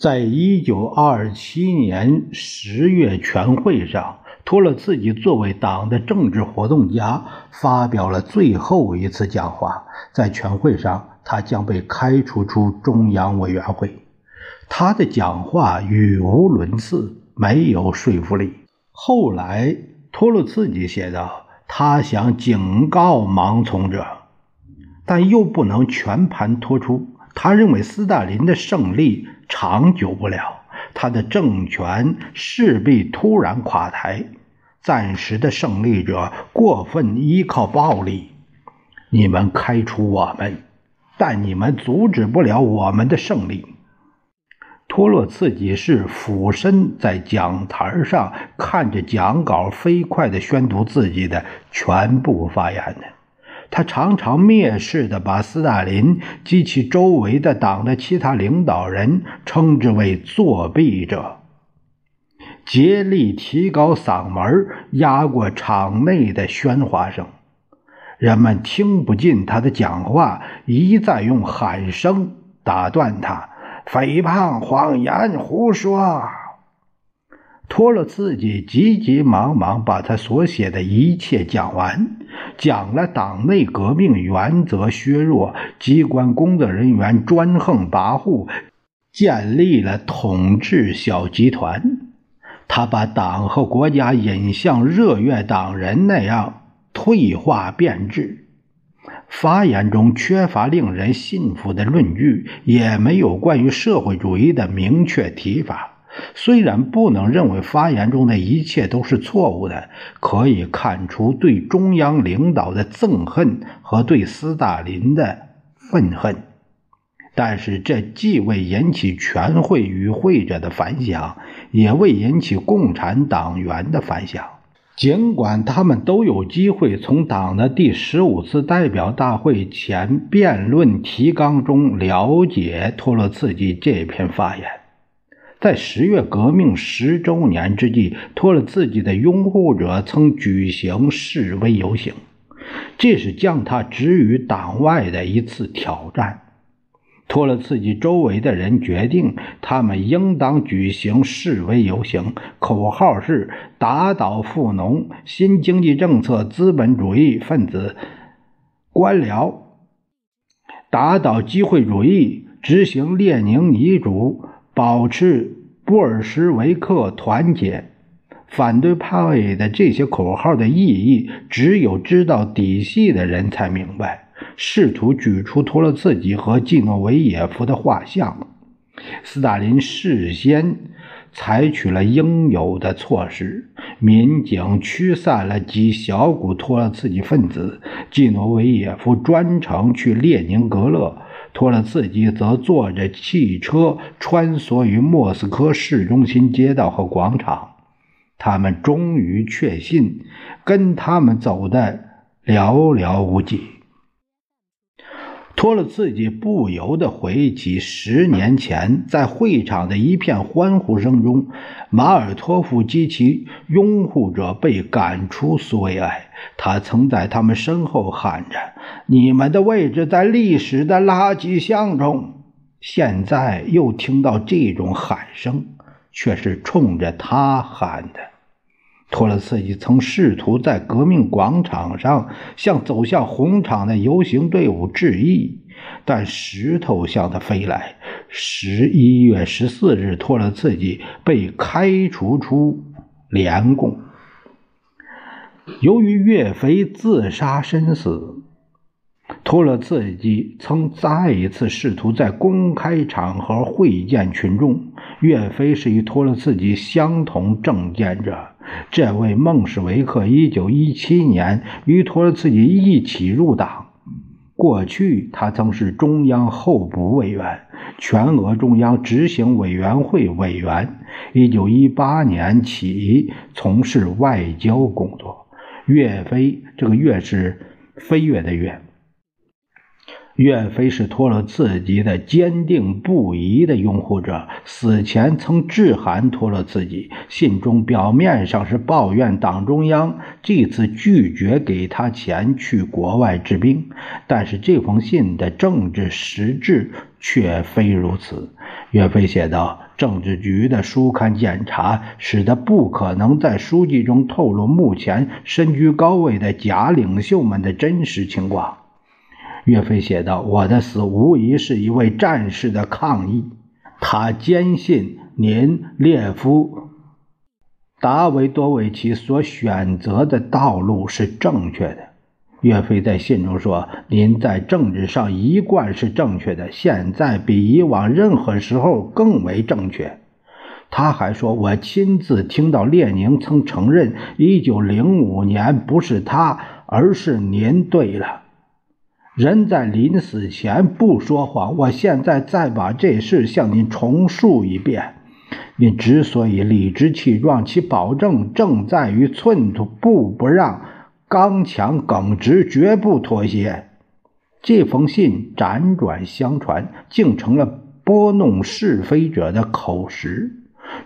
在一九二七年十月全会上，托洛茨基作为党的政治活动家，发表了最后一次讲话。在全会上，他将被开除出中央委员会。他的讲话语无伦次，没有说服力。后来，托洛茨基写道：“他想警告盲从者，但又不能全盘托出。他认为斯大林的胜利。”长久不了，他的政权势必突然垮台。暂时的胜利者过分依靠暴力，你们开除我们，但你们阻止不了我们的胜利。托洛茨基是俯身在讲台上，看着讲稿，飞快地宣读自己的全部发言的。他常常蔑视地把斯大林及其周围的党的其他领导人称之为作弊者，竭力提高嗓门，压过场内的喧哗声。人们听不进他的讲话，一再用喊声打断他：“诽谤、谎言、胡说。”托洛茨基急急忙忙把他所写的一切讲完，讲了党内革命原则削弱，机关工作人员专横跋扈，建立了统治小集团。他把党和国家引向热月党人那样退化变质。发言中缺乏令人信服的论据，也没有关于社会主义的明确提法。虽然不能认为发言中的一切都是错误的，可以看出对中央领导的憎恨和对斯大林的愤恨，但是这既未引起全会与会者的反响，也未引起共产党员的反响。尽管他们都有机会从党的第十五次代表大会前辩论提纲中了解托洛茨基这篇发言。在十月革命十周年之际，托洛茨基的拥护者曾举行示威游行，这是将他置于党外的一次挑战。托洛茨基周围的人决定，他们应当举行示威游行，口号是“打倒富农、新经济政策、资本主义分子、官僚，打倒机会主义，执行列宁遗嘱。”保持布尔什维克团结，反对派的这些口号的意义，只有知道底细的人才明白。试图举出托洛茨基和季诺维也夫的画像，斯大林事先采取了应有的措施，民警驱散了几小股托洛茨基分子，季诺维也夫专程去列宁格勒。托洛茨基则坐着汽车穿梭于莫斯科市中心街道和广场。他们终于确信，跟他们走的寥寥无几。托洛茨基不由得回忆起十年前在会场的一片欢呼声中，马尔托夫及其拥护者被赶出苏维埃。他曾在他们身后喊着。你们的位置在历史的垃圾箱中。现在又听到这种喊声，却是冲着他喊的。托洛茨基曾试图在革命广场上向走向红场的游行队伍致意，但石头向他飞来。十一月十四日，托洛茨基被开除出联共。由于岳飞自杀身死。托洛茨基曾再一次试图在公开场合会见群众。岳飞是与托洛茨基相同政见者。这位孟什维克1917年与托洛茨基一起入党，过去，他曾是中央候补委员、全俄中央执行委员会委员。一九一八年起从事外交工作。岳飞，这个岳是飞跃的岳。岳飞是托洛茨基的坚定不移的拥护者，死前曾致函托洛茨基，信中表面上是抱怨党中央这次拒绝给他钱去国外治病，但是这封信的政治实质却非如此。岳飞写道：“政治局的书刊检查使得不可能在书籍中透露目前身居高位的假领袖们的真实情况。”岳飞写道：“我的死无疑是一位战士的抗议。他坚信您列夫达维多维奇所选择的道路是正确的。”岳飞在信中说：“您在政治上一贯是正确的，现在比以往任何时候更为正确。”他还说：“我亲自听到列宁曾承认，一九零五年不是他，而是您对了。”人在临死前不说谎。我现在再把这事向您重述一遍。您之所以理直气壮，其保证正在于寸土不不让，刚强耿直，绝不妥协。这封信辗转相传，竟成了拨弄是非者的口实。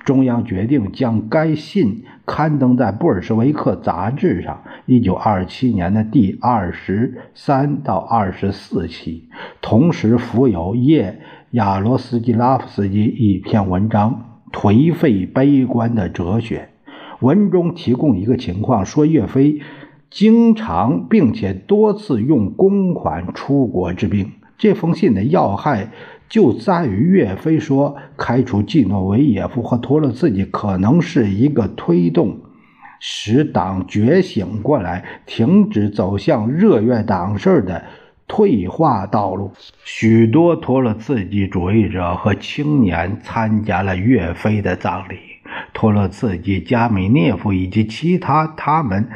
中央决定将该信刊登在《布尔什维克》杂志上，一九二七年的第二十三到二十四期，同时附有叶亚罗斯基拉夫斯基一篇文章《颓废悲观的哲学》。文中提供一个情况，说岳飞经常并且多次用公款出国治病。这封信的要害。就在于岳飞说，开除季诺维耶夫和托洛茨基可能是一个推动使党觉醒过来、停止走向热月党式的退化道路。许多托洛茨基主义者和青年参加了岳飞的葬礼，托洛茨基、加米涅夫以及其他他们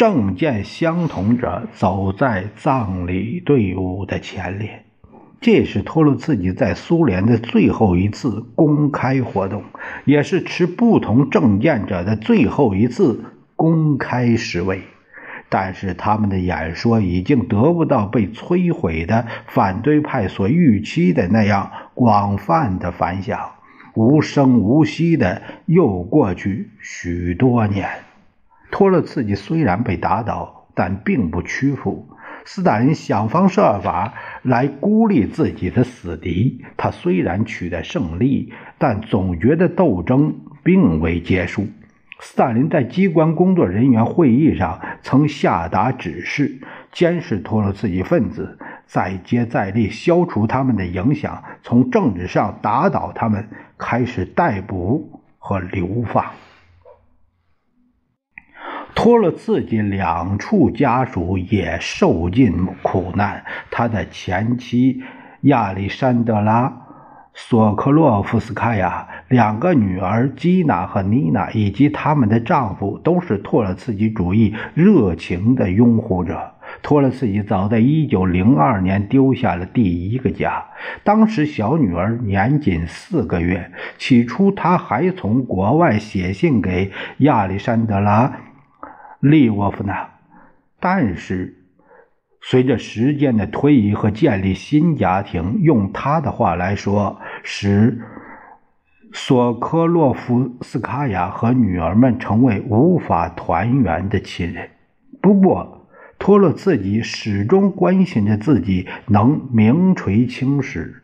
政见相同者走在葬礼队伍的前列。这是托洛茨基在苏联的最后一次公开活动，也是持不同政见者的最后一次公开示威。但是他们的演说已经得不到被摧毁的反对派所预期的那样广泛的反响。无声无息的又过去许多年，托洛茨基虽然被打倒，但并不屈服。斯大林想方设法来孤立自己的死敌。他虽然取得胜利，但总觉得斗争并未结束。斯大林在机关工作人员会议上曾下达指示，监视托洛茨基分子，再接再厉，消除他们的影响，从政治上打倒他们，开始逮捕和流放。托洛茨基两处家属也受尽苦难，他的前妻亚历山德拉·索科洛夫斯卡娅、两个女儿基娜和妮娜以及他们的丈夫都是托洛茨基主义热情的拥护者。托洛茨基早在1902年丢下了第一个家，当时小女儿年仅四个月。起初，他还从国外写信给亚历山德拉。利沃夫娜，但是随着时间的推移和建立新家庭，用他的话来说，使索科洛夫斯卡娅和女儿们成为无法团圆的亲人。不过，托洛茨基始终关心着自己能名垂青史。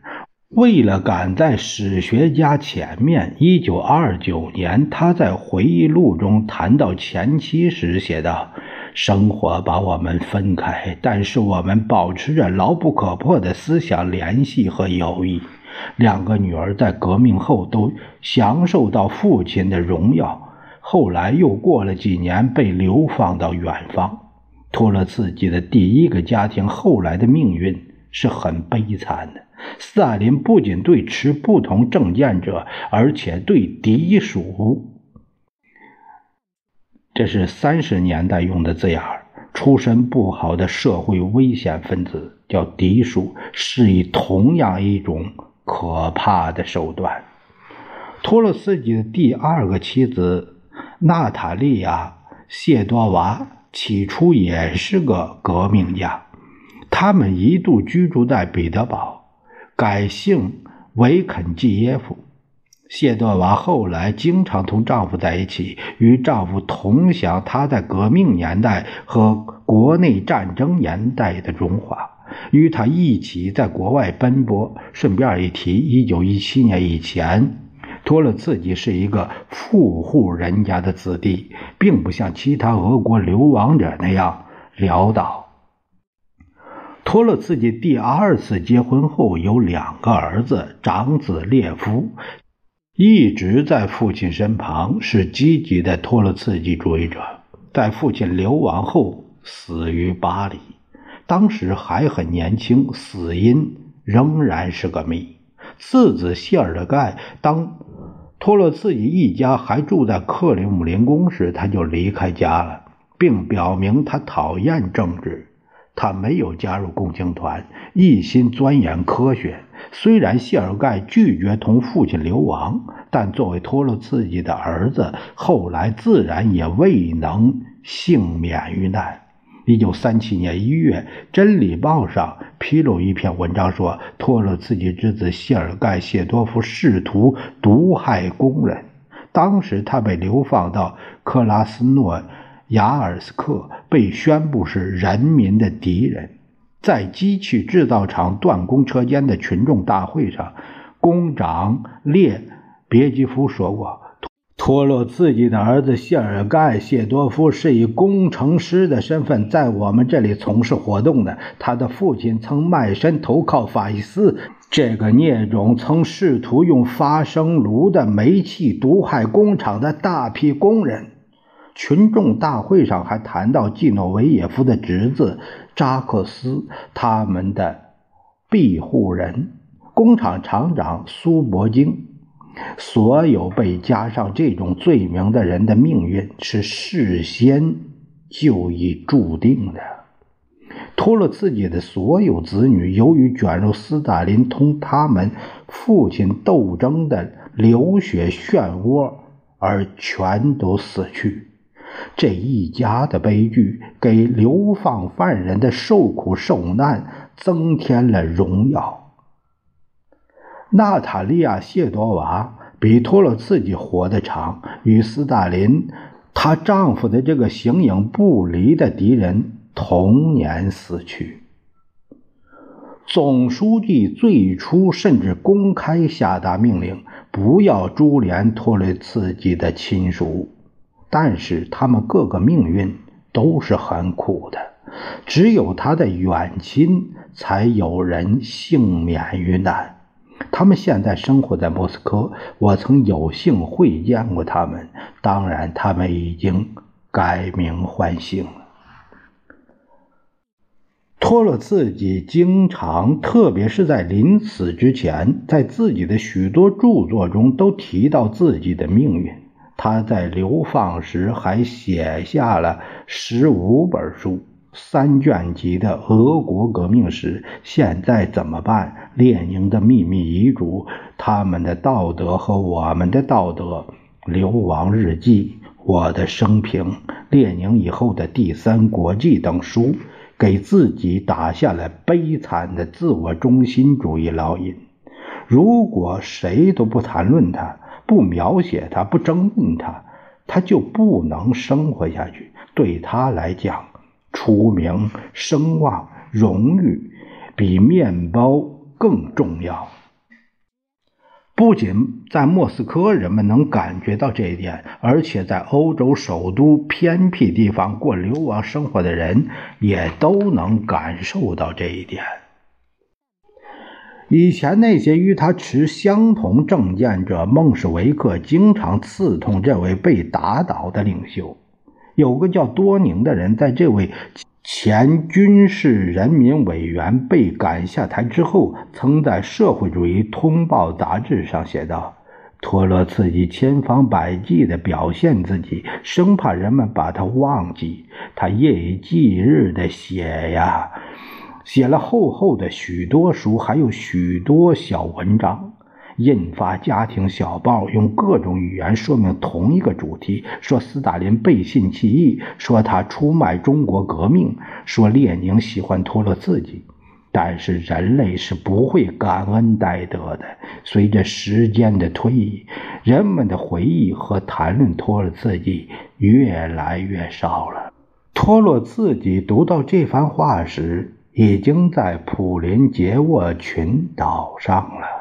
为了赶在史学家前面，1929年，他在回忆录中谈到前妻时写道：“生活把我们分开，但是我们保持着牢不可破的思想联系和友谊。两个女儿在革命后都享受到父亲的荣耀，后来又过了几年被流放到远方。托了自己的第一个家庭后来的命运是很悲惨的。”斯大林不仅对持不同政见者，而且对敌属，这是三十年代用的字眼儿出身不好的社会危险分子，叫敌属，是以同样一种可怕的手段。托洛茨基的第二个妻子娜塔莉亚·谢多娃起初也是个革命家，他们一度居住在彼得堡，改姓维肯季耶夫。谢多娃后来经常同丈夫在一起，与丈夫同享她在革命年代和国内战争年代的荣华，与她一起在国外奔波。顺便一提，一九一七年以前。托勒茨基是一个富户人家的子弟，并不像其他俄国流亡者那样潦倒。托洛茨基第二次结婚后有两个儿子，长子列夫一直在父亲身旁，是积极的托洛茨基主义者。在父亲流亡后，死于巴黎，当时还很年轻，死因仍然是个谜。次子谢尔盖当。托洛茨基一家还住在克里姆林宫时，他就离开家了，并表明他讨厌政治。他没有加入共青团，一心钻研科学。虽然谢尔盖拒绝同父亲流亡，但作为托洛茨基的儿子，后来自然也未能幸免于难。一九三七年一月，《真理报》上披露一篇文章，说托洛茨基之子谢尔盖·谢多夫试图毒害工人。当时他被流放到克拉斯诺雅尔斯克，被宣布是人民的敌人。在机器制造厂断供车间的群众大会上，工长列别基夫说过。托洛茨基的儿子谢尔盖·谢多夫是以工程师的身份在我们这里从事活动的。他的父亲曾卖身投靠法西斯，这个孽种曾试图用发生炉的煤气毒害工厂的大批工人。群众大会上还谈到季诺维耶夫的侄子扎克斯，他们的庇护人，工厂厂长苏伯京。所有被加上这种罪名的人的命运是事先就已注定的。托洛茨基的所有子女，由于卷入斯大林同他们父亲斗争的流血漩涡，而全都死去。这一家的悲剧给流放犯人的受苦受难增添了荣耀。娜塔莉亚·谢多娃比托洛茨基活得长，与斯大林她丈夫的这个形影不离的敌人同年死去。总书记最初甚至公开下达命令，不要株连托洛茨基的亲属，但是他们各个命运都是很苦的，只有他的远亲才有人幸免于难。他们现在生活在莫斯科，我曾有幸会见过他们。当然，他们已经改名换姓了。托洛茨基经常，特别是在临死之前，在自己的许多著作中都提到自己的命运。他在流放时还写下了十五本书。三卷集的俄国革命史，现在怎么办？列宁的秘密遗嘱，他们的道德和我们的道德，流亡日记，我的生平，列宁以后的第三国际等书，给自己打下了悲惨的自我中心主义烙印。如果谁都不谈论他，不描写他，不争论他，他就不能生活下去。对他来讲。出名、声望、荣誉，比面包更重要。不仅在莫斯科，人们能感觉到这一点，而且在欧洲首都偏僻地方过流亡生活的人也都能感受到这一点。以前那些与他持相同政见者，孟什维克经常刺痛这位被打倒的领袖。有个叫多宁的人，在这位前军事人民委员被赶下台之后，曾在《社会主义通报》杂志上写道：“托洛茨基千方百计地表现自己，生怕人们把他忘记。他夜以继日地写呀，写了厚厚的许多书，还有许多小文章。印发家庭小报，用各种语言说明同一个主题：说斯大林背信弃义，说他出卖中国革命，说列宁喜欢托洛茨基。但是人类是不会感恩戴德的。随着时间的推移，人们的回忆和谈论托洛茨基越来越少了。托洛茨基读到这番话时，已经在普林杰沃群岛上了。